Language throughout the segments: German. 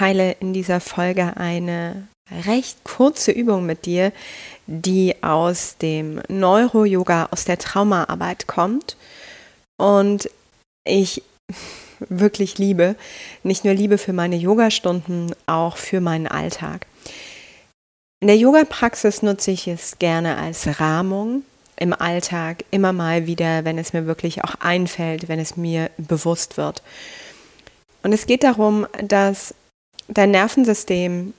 Teile in dieser Folge eine recht kurze Übung mit dir, die aus dem Neuro-Yoga, aus der Traumaarbeit kommt. Und ich wirklich liebe, nicht nur Liebe für meine Yogastunden, auch für meinen Alltag. In der Yoga-Praxis nutze ich es gerne als Rahmung im Alltag, immer mal wieder, wenn es mir wirklich auch einfällt, wenn es mir bewusst wird. Und es geht darum, dass dein Nervensystem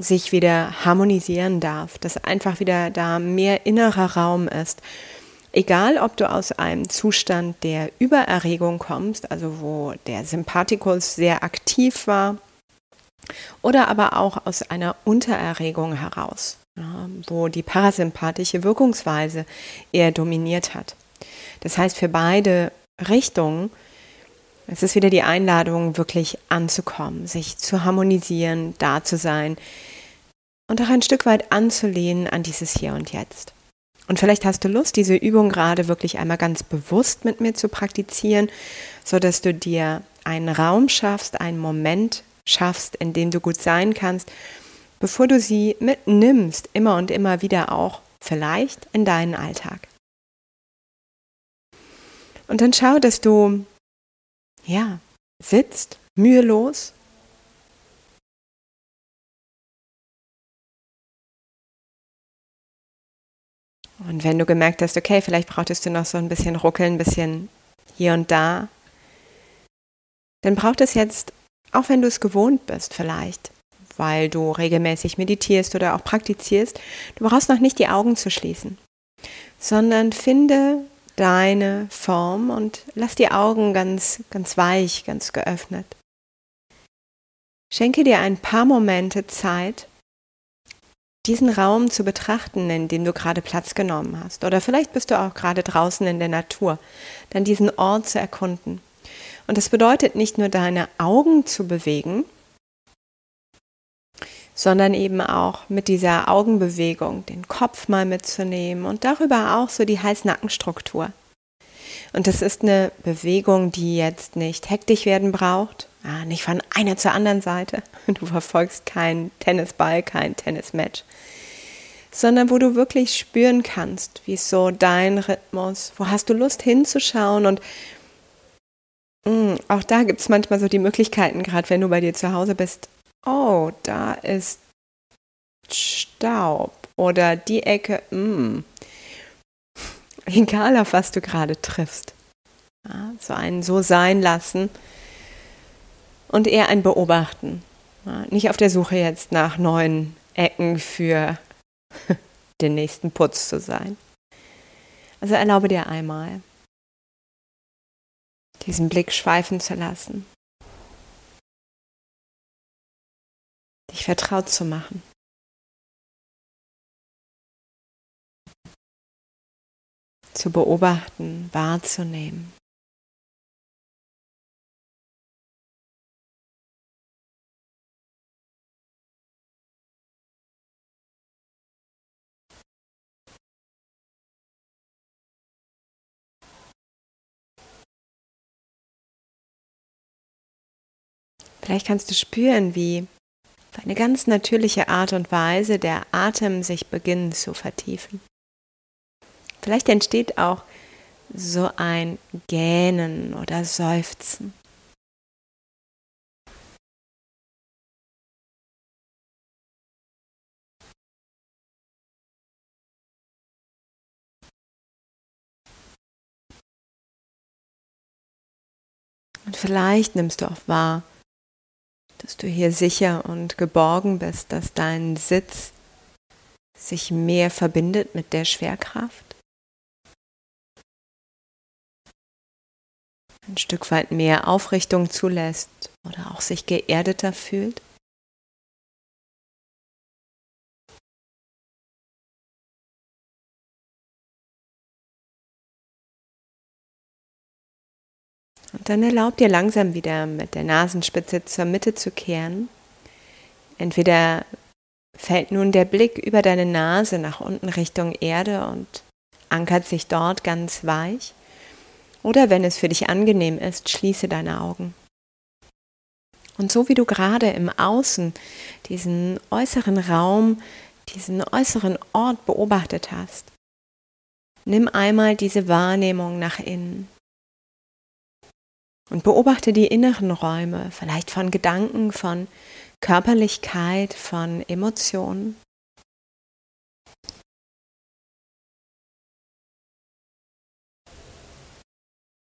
sich wieder harmonisieren darf, dass einfach wieder da mehr innerer Raum ist. Egal, ob du aus einem Zustand der Übererregung kommst, also wo der Sympathikus sehr aktiv war, oder aber auch aus einer Untererregung heraus, wo die parasympathische Wirkungsweise eher dominiert hat. Das heißt, für beide Richtungen es ist wieder die Einladung, wirklich anzukommen, sich zu harmonisieren, da zu sein und auch ein Stück weit anzulehnen an dieses Hier und Jetzt. Und vielleicht hast du Lust, diese Übung gerade wirklich einmal ganz bewusst mit mir zu praktizieren, so dass du dir einen Raum schaffst, einen Moment schaffst, in dem du gut sein kannst, bevor du sie mitnimmst, immer und immer wieder auch vielleicht in deinen Alltag. Und dann schau, dass du ja, sitzt, mühelos. Und wenn du gemerkt hast, okay, vielleicht brauchtest du noch so ein bisschen ruckeln, ein bisschen hier und da, dann braucht es jetzt, auch wenn du es gewohnt bist vielleicht, weil du regelmäßig meditierst oder auch praktizierst, du brauchst noch nicht die Augen zu schließen, sondern finde deine Form und lass die Augen ganz, ganz weich, ganz geöffnet. Schenke dir ein paar Momente Zeit, diesen Raum zu betrachten, in dem du gerade Platz genommen hast. Oder vielleicht bist du auch gerade draußen in der Natur, dann diesen Ort zu erkunden. Und das bedeutet nicht nur deine Augen zu bewegen, sondern eben auch mit dieser Augenbewegung den Kopf mal mitzunehmen und darüber auch so die Hals-Nacken-Struktur. Und das ist eine Bewegung, die jetzt nicht hektisch werden braucht, nicht von einer zur anderen Seite. Du verfolgst keinen Tennisball, kein Tennismatch, sondern wo du wirklich spüren kannst, wie ist so dein Rhythmus, wo hast du Lust hinzuschauen und mh, mm, auch da gibt es manchmal so die Möglichkeiten, gerade wenn du bei dir zu Hause bist, oh, da ist Staub oder die Ecke, mh. Mm. egal auf was du gerade triffst. Ja, so ein so sein lassen und eher ein Beobachten. Ja, nicht auf der Suche jetzt nach neuen Ecken für den nächsten Putz zu sein. Also erlaube dir einmal, diesen Blick schweifen zu lassen. Dich vertraut zu machen. Zu beobachten, wahrzunehmen. Vielleicht kannst du spüren, wie eine ganz natürliche Art und Weise der Atem sich beginnt zu vertiefen. Vielleicht entsteht auch so ein Gähnen oder Seufzen. Und vielleicht nimmst du auch wahr, dass du hier sicher und geborgen bist, dass dein Sitz sich mehr verbindet mit der Schwerkraft. Ein Stück weit mehr Aufrichtung zulässt oder auch sich geerdeter fühlt. Und dann erlaub dir langsam wieder mit der Nasenspitze zur Mitte zu kehren. Entweder fällt nun der Blick über deine Nase nach unten Richtung Erde und ankert sich dort ganz weich. Oder wenn es für dich angenehm ist, schließe deine Augen. Und so wie du gerade im Außen diesen äußeren Raum, diesen äußeren Ort beobachtet hast, nimm einmal diese Wahrnehmung nach innen. Und beobachte die inneren Räume, vielleicht von Gedanken, von Körperlichkeit, von Emotionen.